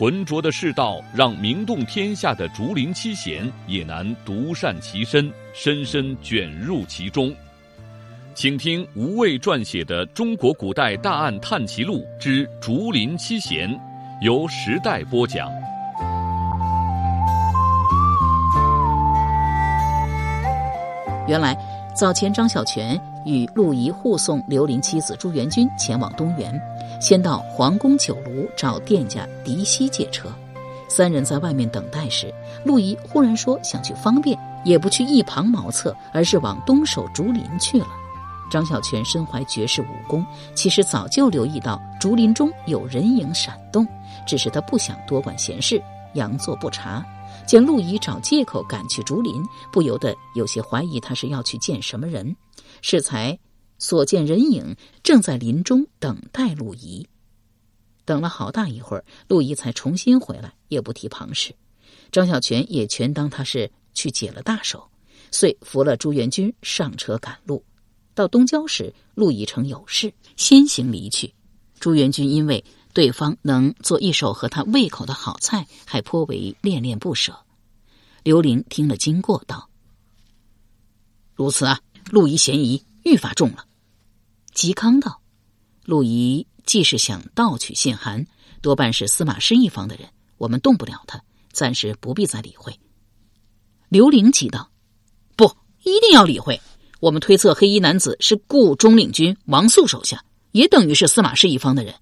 浑浊的世道，让名动天下的竹林七贤也难独善其身，深深卷入其中。请听吴畏撰写的《中国古代大案探奇录之竹林七贤》，由时代播讲。原来，早前张小泉与陆仪护送刘伶妻子朱元君前往东园。先到皇宫酒楼找店家狄希借车，三人在外面等待时，陆仪忽然说想去方便，也不去一旁茅厕，而是往东首竹林去了。张小泉身怀绝世武功，其实早就留意到竹林中有人影闪动，只是他不想多管闲事，佯作不察。见陆仪找借口赶去竹林，不由得有些怀疑他是要去见什么人，适才。所见人影正在林中等待陆仪，等了好大一会儿，陆仪才重新回来，也不提旁事。张小泉也全当他是去解了大手，遂扶了朱元军上车赶路。到东郊时，陆仪称有事，先行离去。朱元军因为对方能做一手合他胃口的好菜，还颇为恋恋不舍。刘玲听了经过，道：“如此啊，陆仪嫌疑愈发重了。”嵇康道：“陆仪既是想盗取信函，多半是司马氏一方的人，我们动不了他，暂时不必再理会。”刘伶急道：“不，一定要理会！我们推测黑衣男子是顾中领军王肃手下，也等于是司马氏一方的人。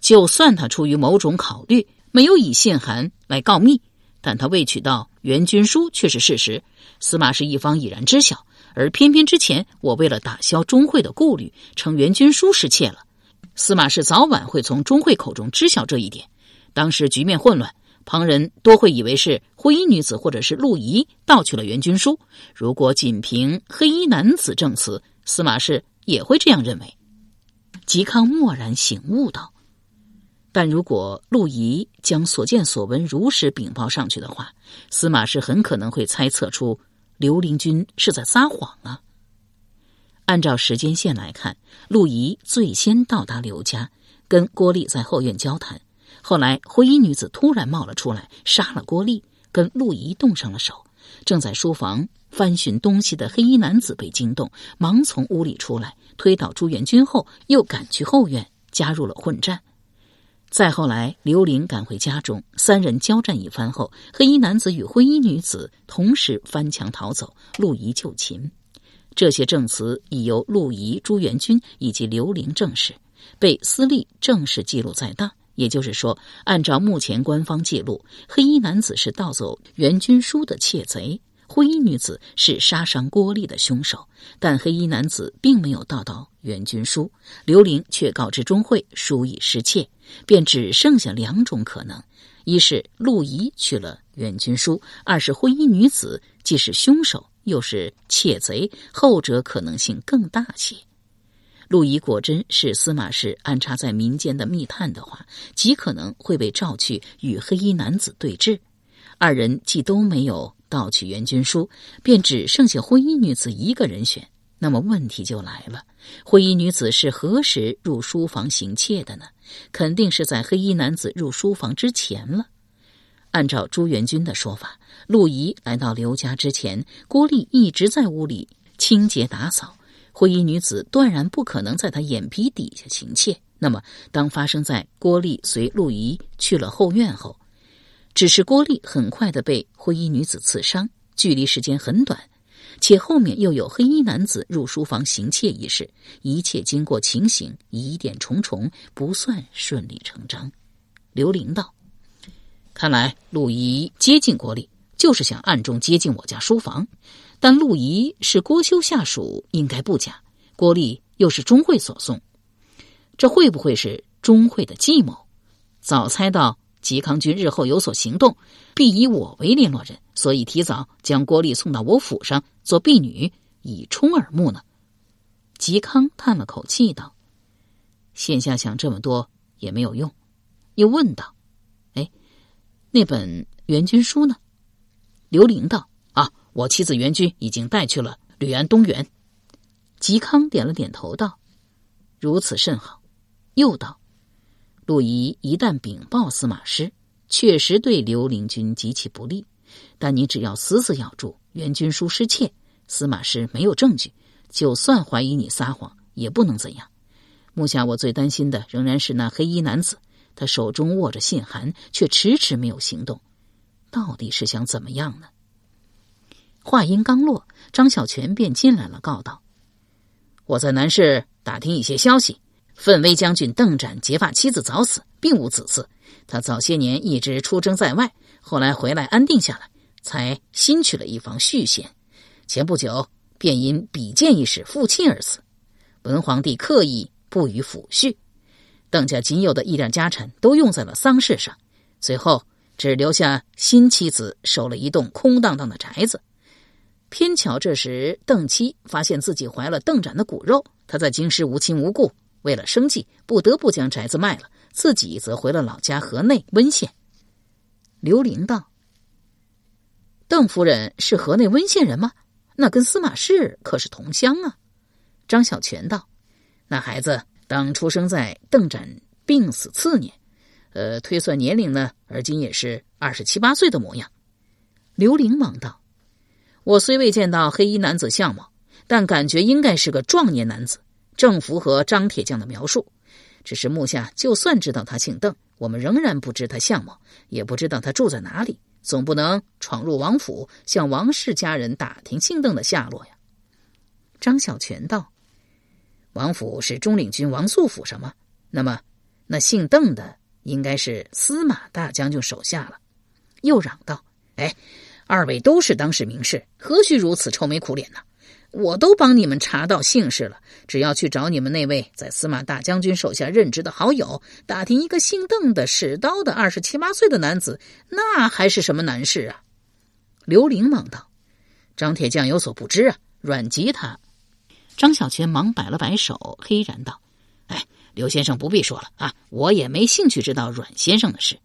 就算他出于某种考虑，没有以信函来告密，但他未取到援军书却是事实，司马氏一方已然知晓。”而偏偏之前，我为了打消钟会的顾虑，称袁军书失窃了。司马氏早晚会从钟会口中知晓这一点。当时局面混乱，旁人多会以为是灰衣女子或者是陆仪盗取了袁军书。如果仅凭黑衣男子证词，司马氏也会这样认为。嵇康蓦然醒悟道：“但如果陆仪将所见所闻如实禀报上去的话，司马氏很可能会猜测出。”刘灵君是在撒谎啊！按照时间线来看，陆仪最先到达刘家，跟郭丽在后院交谈。后来灰衣女子突然冒了出来，杀了郭丽，跟陆仪动上了手。正在书房翻寻东西的黑衣男子被惊动，忙从屋里出来，推倒朱元军后，又赶去后院加入了混战。再后来，刘玲赶回家中，三人交战一番后，黑衣男子与灰衣女子同时翻墙逃走，陆仪就擒。这些证词已由陆仪、朱元军以及刘玲证实，被司隶正式记录在档。也就是说，按照目前官方记录，黑衣男子是盗走元军书的窃贼。灰衣女子是杀伤郭丽的凶手，但黑衣男子并没有盗到元军书，刘玲却告知钟会书已失窃，便只剩下两种可能：一是陆仪去了援军书；二是灰衣女子既是凶手又是窃贼，后者可能性更大些。陆仪果真是司马氏安插在民间的密探的话，极可能会被召去与黑衣男子对峙。二人既都没有。盗取援军书，便只剩下灰衣女子一个人选。那么问题就来了：灰衣女子是何时入书房行窃的呢？肯定是在黑衣男子入书房之前了。按照朱元军的说法，陆仪来到刘家之前，郭丽一直在屋里清洁打扫，灰衣女子断然不可能在他眼皮底下行窃。那么，当发生在郭丽随陆仪去了后院后，只是郭丽很快的被灰衣女子刺伤，距离时间很短，且后面又有黑衣男子入书房行窃一事，一切经过情形疑点重重，不算顺理成章。刘伶道：“看来陆仪接近郭丽，就是想暗中接近我家书房。但陆仪是郭修下属，应该不假。郭丽又是钟会所送，这会不会是钟会的计谋？早猜到。”嵇康君日后有所行动，必以我为联络人，所以提早将郭丽送到我府上做婢女，以充耳目呢。嵇康叹了口气道：“现下想这么多也没有用。”又问道：“哎，那本援军书呢？”刘玲道：“啊，我妻子援军已经带去了吕安东原。”嵇康点了点头道：“如此甚好。”又道：“陆仪一旦禀报司马师。”确实对刘玲君极其不利，但你只要死死咬住袁军书失窃，司马师没有证据，就算怀疑你撒谎，也不能怎样。目下我最担心的仍然是那黑衣男子，他手中握着信函，却迟迟没有行动，到底是想怎么样呢？话音刚落，张小泉便进来了，告道：“我在南市打听一些消息，奋威将军邓展结发妻子早死，并无子嗣。”他早些年一直出征在外，后来回来安定下来，才新娶了一房续弦。前不久便因比剑一事负气而死。文皇帝刻意不予抚恤，邓家仅有的一点家产都用在了丧事上，随后只留下新妻子守了一栋空荡荡的宅子。偏巧这时邓妻发现自己怀了邓展的骨肉，他在京师无亲无故，为了生计不得不将宅子卖了。自己则回了老家河内温县。刘玲道：“邓夫人是河内温县人吗？那跟司马氏可是同乡啊。”张小泉道：“那孩子当出生在邓展病死次年，呃，推算年龄呢，而今也是二十七八岁的模样。”刘玲忙道：“我虽未见到黑衣男子相貌，但感觉应该是个壮年男子，正符合张铁匠的描述。”只是目下，就算知道他姓邓，我们仍然不知他相貌，也不知道他住在哪里。总不能闯入王府，向王氏家人打听姓邓的下落呀。张小泉道：“王府是中领军王素府上吗？那么，那姓邓的应该是司马大将军手下了。”又嚷道：“哎，二位都是当世名士，何须如此愁眉苦脸呢？”我都帮你们查到姓氏了，只要去找你们那位在司马大将军手下任职的好友，打听一个姓邓的使刀的二十七八岁的男子，那还是什么难事啊？刘玲忙道：“张铁匠有所不知啊，阮吉他。”张小泉忙摆了摆手，黑然道：“哎，刘先生不必说了啊，我也没兴趣知道阮先生的事。”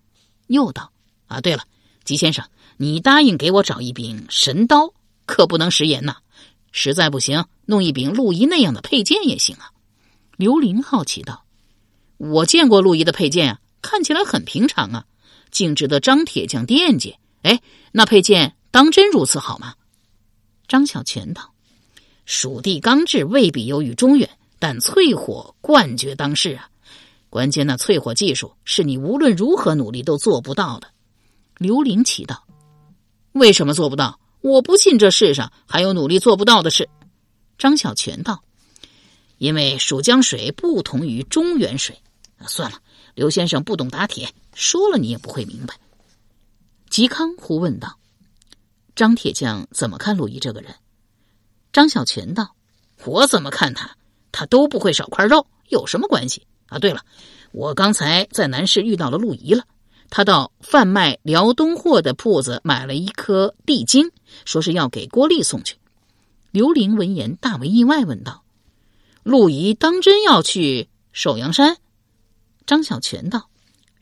又道：“啊，对了，吉先生，你答应给我找一柄神刀，可不能食言呐。”实在不行，弄一柄陆仪那样的佩剑也行啊。刘玲好奇道：“我见过陆仪的佩剑啊，看起来很平常啊，竟值得张铁匠惦记。哎，那佩剑当真如此好吗？”张小泉道：“蜀地钢制未必优于中原，但淬火冠绝当世啊。关键那淬火技术是你无论如何努力都做不到的。”刘玲奇道：“为什么做不到？”我不信这世上还有努力做不到的事。张小泉道：“因为蜀江水不同于中原水。”算了，刘先生不懂打铁，说了你也不会明白。嵇康忽问道：“张铁匠怎么看陆仪这个人？”张小泉道：“我怎么看他？他都不会少块肉，有什么关系啊？对了，我刚才在南市遇到了陆仪了。”他到贩卖辽东货的铺子买了一颗地精，说是要给郭丽送去。刘玲闻言大为意外，问道：“陆仪当真要去首阳山？”张小泉道：“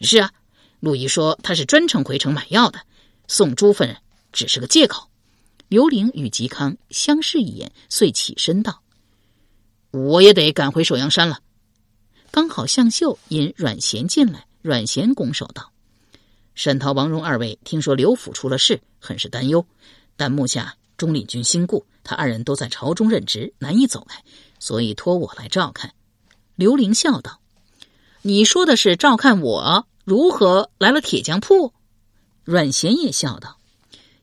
是啊，陆仪说他是专程回城买药的，送朱夫人只是个借口。”刘玲与嵇康相视一眼，遂起身道：“我也得赶回首阳山了。”刚好向秀引阮咸进来，阮咸拱手道。沈涛、王荣二位听说刘府出了事，很是担忧。但目下钟领军新故，他二人都在朝中任职，难以走开，所以托我来照看。刘玲笑道：“你说的是照看我，如何来了铁匠铺？”阮咸也笑道：“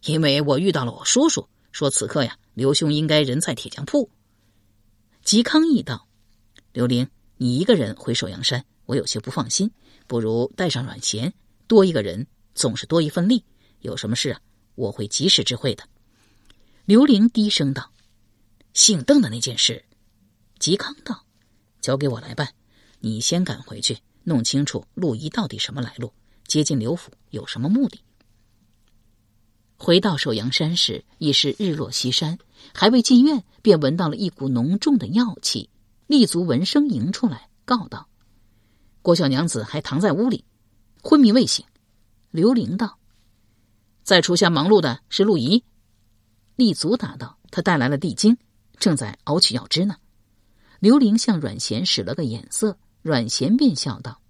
因为我遇到了我叔叔，说此刻呀，刘兄应该人在铁匠铺。”嵇康亦道：“刘玲，你一个人回首阳山，我有些不放心，不如带上阮咸。”多一个人总是多一份力，有什么事啊，我会及时知会的。刘玲低声道：“姓邓的那件事。”嵇康道：“交给我来办，你先赶回去，弄清楚陆仪到底什么来路，接近刘府有什么目的。”回到首阳山时，已是日落西山，还未进院，便闻到了一股浓重的药气。立足闻声迎出来，告道：“郭小娘子还躺在屋里，昏迷未醒。”刘玲道：“在厨下忙碌的是陆仪。”立足答道：“他带来了地精，正在熬取药汁呢。”刘玲向阮咸使了个眼色，阮咸便笑道：“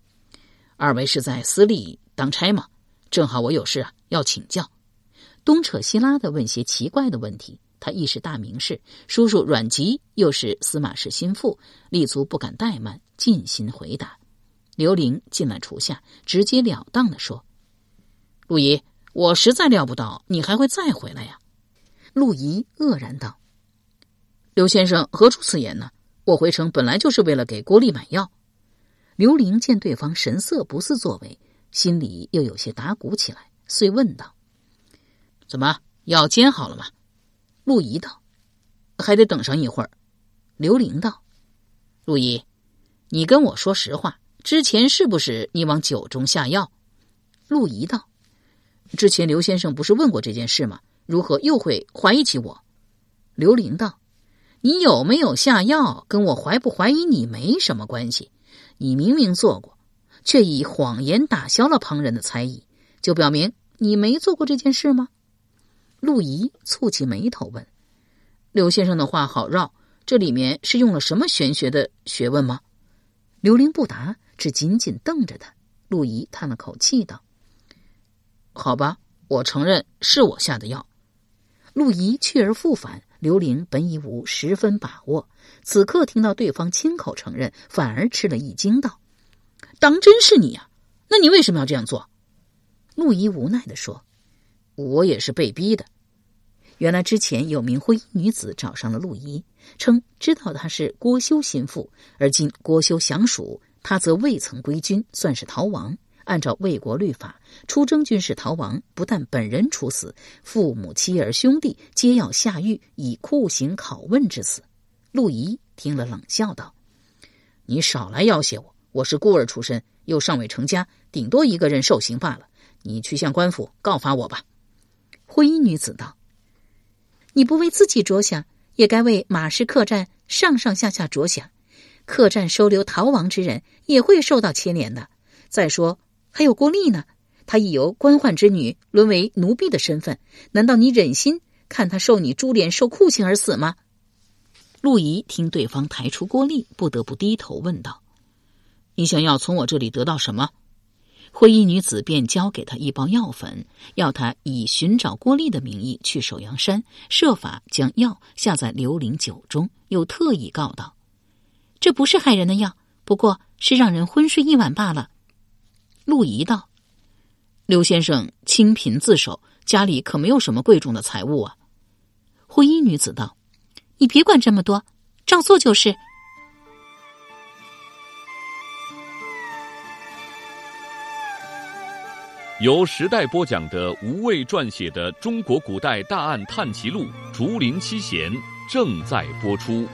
二位是在私立当差吗？正好我有事啊，要请教。”东扯西拉的问些奇怪的问题，他亦是大名士，叔叔阮籍又是司马氏心腹，立足不敢怠慢，尽心回答。刘玲进了厨下，直截了当的说：“陆仪，我实在料不到你还会再回来呀。”陆仪愕然道：“刘先生何出此言呢？我回城本来就是为了给郭丽买药。”刘玲见对方神色不似作为，心里又有些打鼓起来，遂问道。怎么药煎好了吗？陆仪道：“还得等上一会儿。”刘玲道：“陆仪，你跟我说实话，之前是不是你往酒中下药？”陆仪道：“之前刘先生不是问过这件事吗？如何又会怀疑起我？”刘玲道：“你有没有下药，跟我怀不怀疑你没什么关系。你明明做过，却以谎言打消了旁人的猜疑，就表明你没做过这件事吗？”陆仪蹙起眉头问：“刘先生的话好绕，这里面是用了什么玄学的学问吗？”刘玲不答，只紧紧瞪着他。陆仪叹了口气道：“好吧，我承认是我下的药。”陆仪去而复返，刘玲本已无十分把握，此刻听到对方亲口承认，反而吃了一惊，道：“当真是你呀？那你为什么要这样做？”陆仪无奈的说。我也是被逼的。原来之前有名灰衣女子找上了陆仪，称知道他是郭修心腹，而今郭修降蜀，他则未曾归军，算是逃亡。按照魏国律法，出征军事逃亡，不但本人处死，父母妻儿兄弟皆要下狱，以酷刑拷问致死。陆仪听了，冷笑道：“你少来要挟我！我是孤儿出身，又尚未成家，顶多一个人受刑罢了。你去向官府告发我吧。”灰衣女子道：“你不为自己着想，也该为马氏客栈上上下下着想。客栈收留逃亡之人，也会受到牵连的。再说，还有郭丽呢，她已由官宦之女沦为奴婢的身份，难道你忍心看她受你株连，受酷刑而死吗？”陆仪听对方抬出郭丽，不得不低头问道：“你想要从我这里得到什么？”灰衣女子便交给他一包药粉，要他以寻找郭丽的名义去首阳山，设法将药下在刘玲酒中。又特意告道：“这不是害人的药，不过是让人昏睡一晚罢了。”陆仪道：“刘先生清贫自守，家里可没有什么贵重的财物啊。”灰衣女子道：“你别管这么多，照做就是。”由时代播讲的吴畏撰写的《中国古代大案探奇录·竹林七贤》正在播出。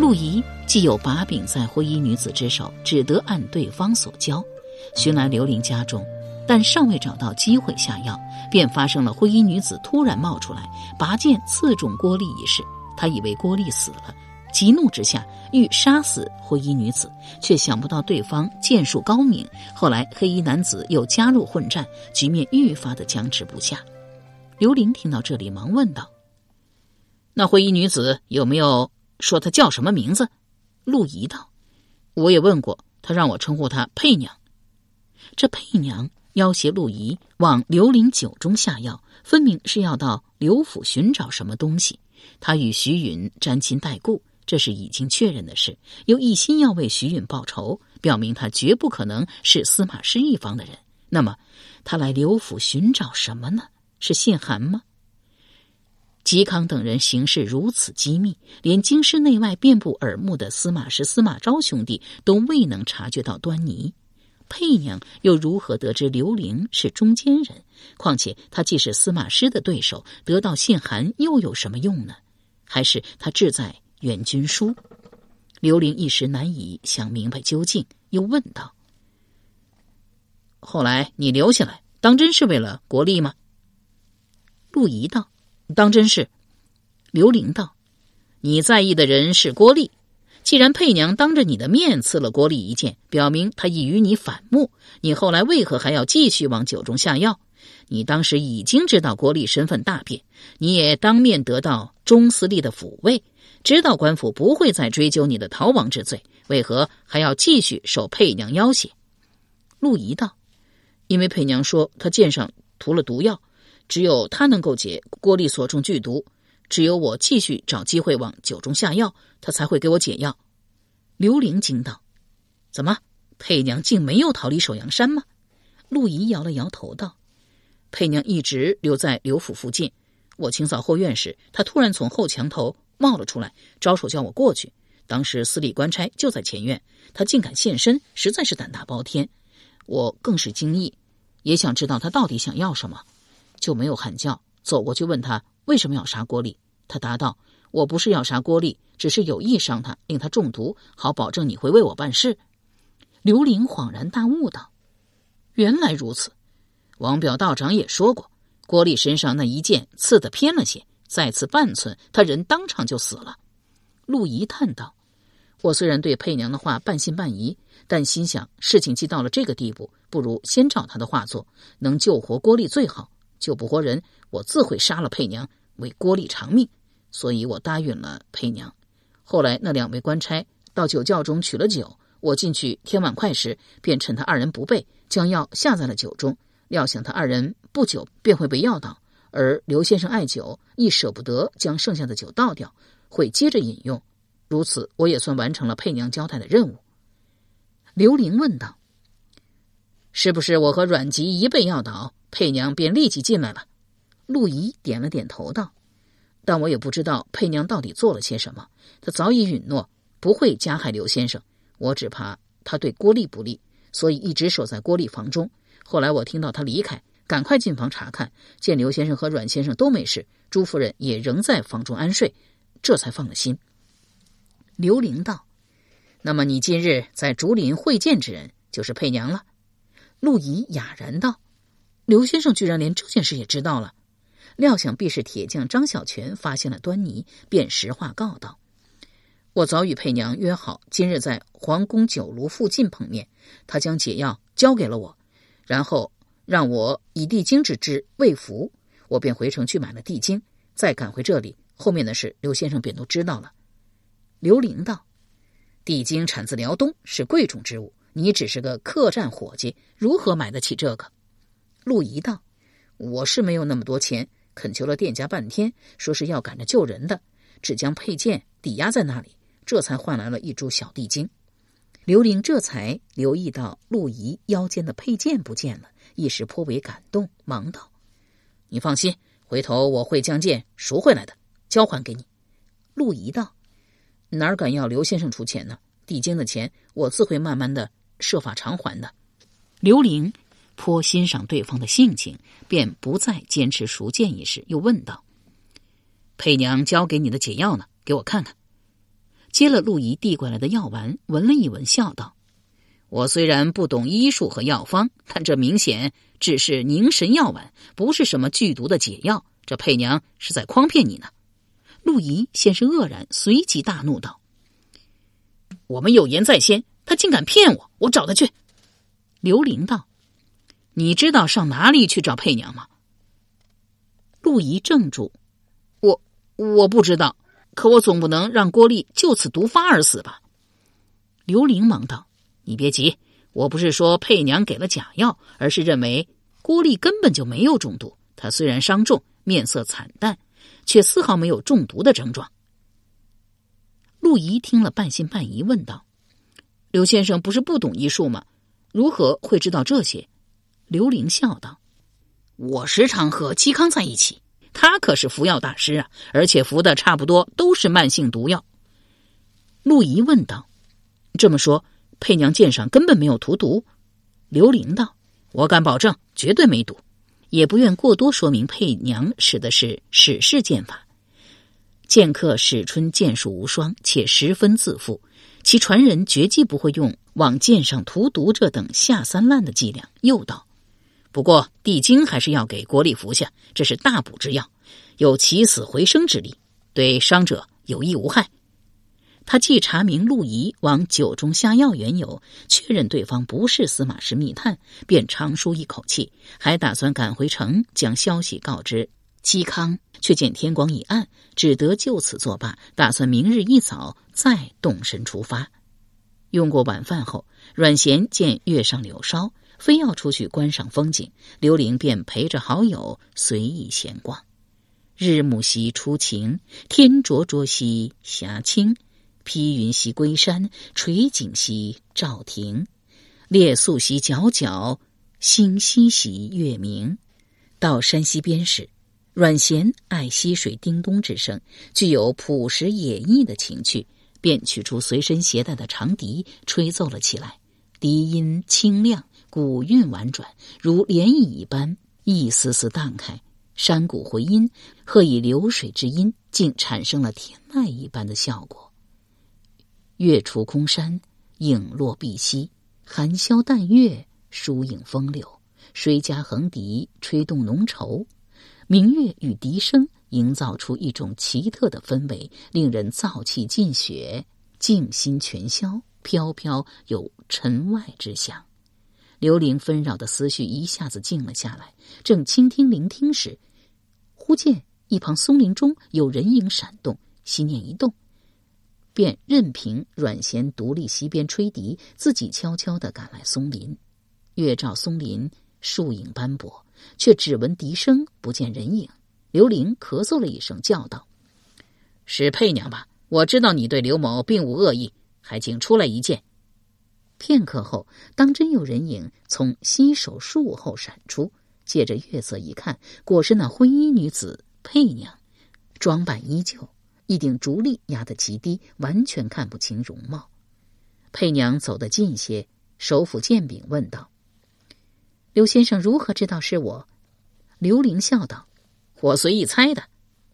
陆仪既有把柄在灰衣女子之手，只得按对方所教，寻来刘玲家中，但尚未找到机会下药，便发生了灰衣女子突然冒出来，拔剑刺中郭丽一事。他以为郭丽死了。急怒之下，欲杀死灰衣女子，却想不到对方剑术高明。后来黑衣男子又加入混战，局面愈发的僵持不下。刘玲听到这里，忙问道：“那灰衣女子有没有说他叫什么名字？”陆仪道：“我也问过，他让我称呼他佩娘。”这佩娘要挟陆仪往刘林酒中下药，分明是要到刘府寻找什么东西。他与徐允沾亲带故。这是已经确认的事，又一心要为徐允报仇，表明他绝不可能是司马氏一方的人。那么，他来刘府寻找什么呢？是信函吗？嵇康等人行事如此机密，连京师内外遍布耳目的司马氏、司马昭兄弟都未能察觉到端倪。佩娘又如何得知刘玲是中间人？况且他既是司马师的对手，得到信函又有什么用呢？还是他志在？援军书，刘玲一时难以想明白究竟，又问道：“后来你留下来，当真是为了国力吗？”陆仪道：“当真是。”刘玲道：“你在意的人是郭丽，既然佩娘当着你的面刺了郭丽一剑，表明她已与你反目，你后来为何还要继续往酒中下药？你当时已经知道郭丽身份大变，你也当面得到钟司令的抚慰，知道官府不会再追究你的逃亡之罪，为何还要继续受佩娘要挟？”陆仪道：“因为佩娘说她剑上涂了毒药，只有他能够解郭丽所中剧毒。”只有我继续找机会往酒中下药，他才会给我解药。刘玲惊道：“怎么，佩娘竟没有逃离首阳山吗？”陆仪摇了摇头道：“佩娘一直留在刘府附近。我清扫后院时，她突然从后墙头冒了出来，招手叫我过去。当时司礼官差就在前院，她竟敢现身，实在是胆大包天。我更是惊异，也想知道她到底想要什么，就没有喊叫，走过去问他。”为什么要杀郭丽？他答道：“我不是要杀郭丽，只是有意伤他，令他中毒，好保证你会为我办事。”刘玲恍然大悟道：“原来如此。王表道长也说过，郭丽身上那一剑刺得偏了些，再刺半寸，他人当场就死了。”陆仪叹道：“我虽然对佩娘的话半信半疑，但心想事情既到了这个地步，不如先照她的话做，能救活郭丽最好。救不活人，我自会杀了佩娘。”为郭丽偿命，所以我答应了佩娘。后来那两位官差到酒窖中取了酒，我进去添碗筷时，便趁他二人不备，将药下在了酒中。料想他二人不久便会被药倒，而刘先生爱酒，亦舍不得将剩下的酒倒掉，会接着饮用。如此，我也算完成了佩娘交代的任务。刘玲问道：“是不是我和阮籍一被药倒，佩娘便立即进来了？”陆仪点了点头，道：“但我也不知道佩娘到底做了些什么。她早已允诺不会加害刘先生，我只怕她对郭丽不利，所以一直守在郭丽房中。后来我听到她离开，赶快进房查看，见刘先生和阮先生都没事，朱夫人也仍在房中安睡，这才放了心。”刘玲道：“那么你今日在竹林会见之人，就是佩娘了？”陆仪哑然道：“刘先生居然连这件事也知道了。”料想必是铁匠张小泉发现了端倪，便实话告道：“我早与佩娘约好，今日在皇宫酒炉附近碰面。他将解药交给了我，然后让我以地精之汁喂服。我便回城去买了地精，再赶回这里。后面的事，刘先生便都知道了。”刘玲道：“地精产自辽东，是贵重之物。你只是个客栈伙计，如何买得起这个？”陆仪道：“我是没有那么多钱。”恳求了店家半天，说是要赶着救人的，只将佩剑抵押在那里，这才换来了一株小地精。刘玲这才留意到陆仪腰间的佩剑不见了，一时颇为感动，忙道：“你放心，回头我会将剑赎回来的，交还给你。”陆仪道：“哪敢要刘先生出钱呢？地精的钱我自会慢慢的设法偿还的。”刘玲。颇欣赏对方的性情，便不再坚持赎剑一事，又问道：“佩娘交给你的解药呢？给我看看。”接了陆仪递过来的药丸，闻了一闻，笑道：“我虽然不懂医术和药方，但这明显只是凝神药丸，不是什么剧毒的解药。这佩娘是在诓骗你呢。”陆仪先是愕然，随即大怒道：“我们有言在先，他竟敢骗我！我找他去。”刘玲道。你知道上哪里去找佩娘吗？陆仪怔住，我我不知道，可我总不能让郭丽就此毒发而死吧？刘玲忙道：“你别急，我不是说佩娘给了假药，而是认为郭丽根本就没有中毒。她虽然伤重，面色惨淡，却丝毫没有中毒的症状。”陆仪听了，半信半疑，问道：“刘先生不是不懂医术吗？如何会知道这些？”刘玲笑道：“我时常和嵇康在一起，他可是服药大师啊，而且服的差不多都是慢性毒药。”陆仪问道：“这么说，佩娘剑上根本没有涂毒？”刘玲道：“我敢保证，绝对没毒。”也不愿过多说明佩娘使的是史氏剑法。剑客史春剑术无双，且十分自负，其传人绝技不会用往剑上涂毒这等下三滥的伎俩。又道：“不过地精还是要给国力服下，这是大补之药，有起死回生之力，对伤者有益无害。”他既查明陆仪往酒中下药缘由，确认对方不是司马氏密探，便长舒一口气，还打算赶回城将消息告知嵇康。却见天光已暗，只得就此作罢，打算明日一早再动身出发。用过晚饭后，阮咸见月上柳梢，非要出去观赏风景，刘玲便陪着好友随意闲逛。日暮西初晴，天灼灼兮霞清。披云兮归山，垂锦兮照庭。列宿兮皎皎，星稀兮月明。到山西边时，阮咸爱溪水叮咚之声，具有朴实野意的情趣，便取出随身携带的长笛，吹奏了起来。笛音清亮，古韵婉转，如涟漪一般，一丝丝荡开。山谷回音，和以流水之音，竟产生了天籁一般的效果。月出空山，影落碧溪，寒宵淡月，疏影风流。谁家横笛吹动浓愁，明月与笛声营造出一种奇特的氛围，令人燥气尽血，静心全消，飘飘有尘外之象。刘玲纷扰的思绪一下子静了下来，正倾听聆听时，忽见一旁松林中有人影闪动，心念一动。便任凭阮咸独立溪边吹笛，自己悄悄的赶来松林。月照松林，树影斑驳，却只闻笛声，不见人影。刘玲咳嗽了一声，叫道：“是佩娘吧？我知道你对刘某并无恶意，还请出来一见。”片刻后，当真有人影从西首树后闪出，借着月色一看，果是那灰衣女子佩娘，装扮依旧。一顶竹笠压得极低，完全看不清容貌。佩娘走得近些，手抚剑柄，问道：“刘先生如何知道是我？”刘玲笑道：“我随意猜的。”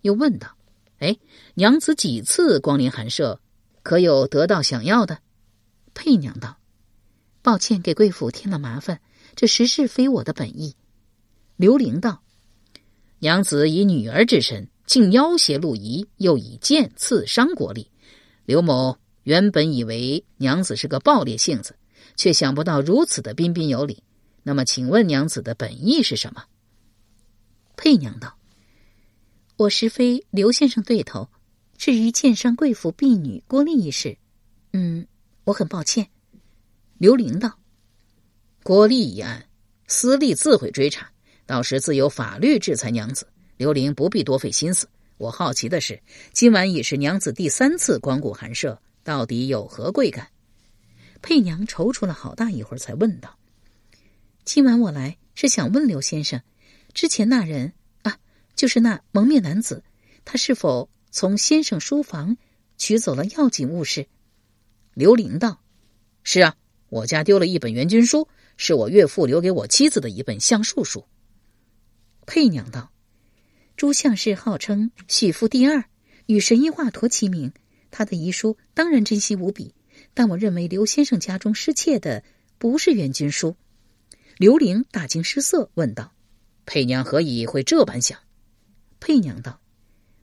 又问道：“哎，娘子几次光临寒舍，可有得到想要的？”佩娘道：“抱歉，给贵府添了麻烦，这实是非我的本意。”刘玲道：“娘子以女儿之身。”竟要挟陆仪，又以剑刺伤国力。刘某原本以为娘子是个暴烈性子，却想不到如此的彬彬有礼。那么，请问娘子的本意是什么？佩娘道：“我实非刘先生对头。至于剑伤贵府婢女郭丽一事，嗯，我很抱歉。”刘玲道：“郭丽一案，司隶自会追查，到时自有法律制裁娘子。”刘玲不必多费心思。我好奇的是，今晚已是娘子第三次光顾寒舍，到底有何贵干？佩娘踌躇了好大一会儿，才问道：“今晚我来是想问刘先生，之前那人啊，就是那蒙面男子，他是否从先生书房取走了要紧物事？”刘玲道：“是啊，我家丢了一本元军书，是我岳父留给我妻子的一本相术书。”佩娘道。朱相氏号称许父第二，与神医华佗齐名。他的遗书当然珍惜无比，但我认为刘先生家中失窃的不是元军书。刘玲大惊失色，问道：“佩娘何以会这般想？”佩娘道：“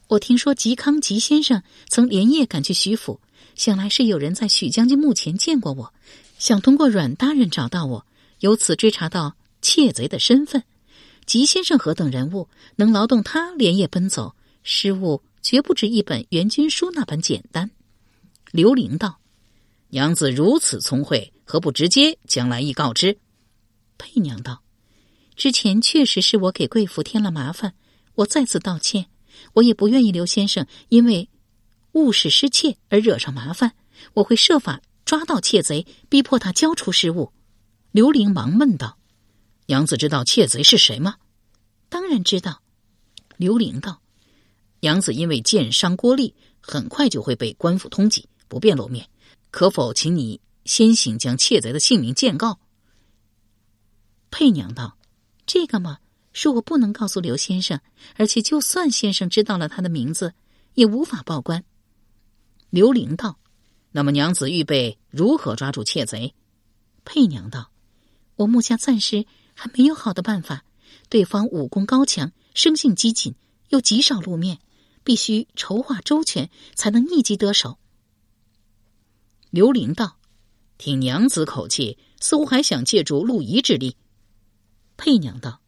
我听说吉康吉先生曾连夜赶去许府，想来是有人在许将军墓前见过我，想通过阮大人找到我，由此追查到窃贼的身份。”吉先生何等人物，能劳动他连夜奔走？失物绝不止一本援军书那般简单。刘玲道：“娘子如此聪慧，何不直接将来意告知？”佩娘道：“之前确实是我给贵府添了麻烦，我再次道歉。我也不愿意刘先生因为误事失窃而惹上麻烦，我会设法抓到窃贼，逼迫他交出失物。”刘玲忙问道。娘子知道窃贼是谁吗？当然知道。刘玲道：“娘子因为剑伤郭丽，很快就会被官府通缉，不便露面。可否请你先行将窃贼的姓名见告？”佩娘道：“这个嘛，是我不能告诉刘先生，而且就算先生知道了他的名字，也无法报官。”刘玲道：“那么娘子预备如何抓住窃贼？佩娘道：“我目下暂时还没有好的办法。对方武功高强，生性机警，又极少露面，必须筹划周全，才能一击得手。”刘玲道：“听娘子口气，似乎还想借助陆仪之力。”佩娘道：“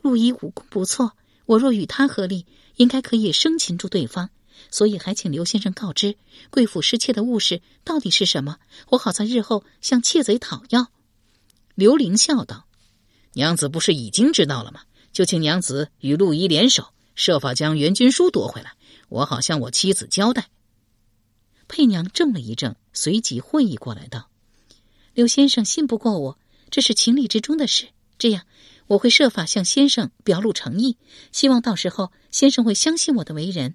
陆仪武功不错，我若与他合力，应该可以生擒住对方。”所以还请刘先生告知贵府失窃的物事到底是什么，我好在日后向窃贼讨要。刘玲笑道：“娘子不是已经知道了吗？就请娘子与陆仪联手，设法将元军书夺回来，我好向我妻子交代。”佩娘怔了一怔，随即会意过来道：“刘先生信不过我，这是情理之中的事。这样，我会设法向先生表露诚意，希望到时候先生会相信我的为人。”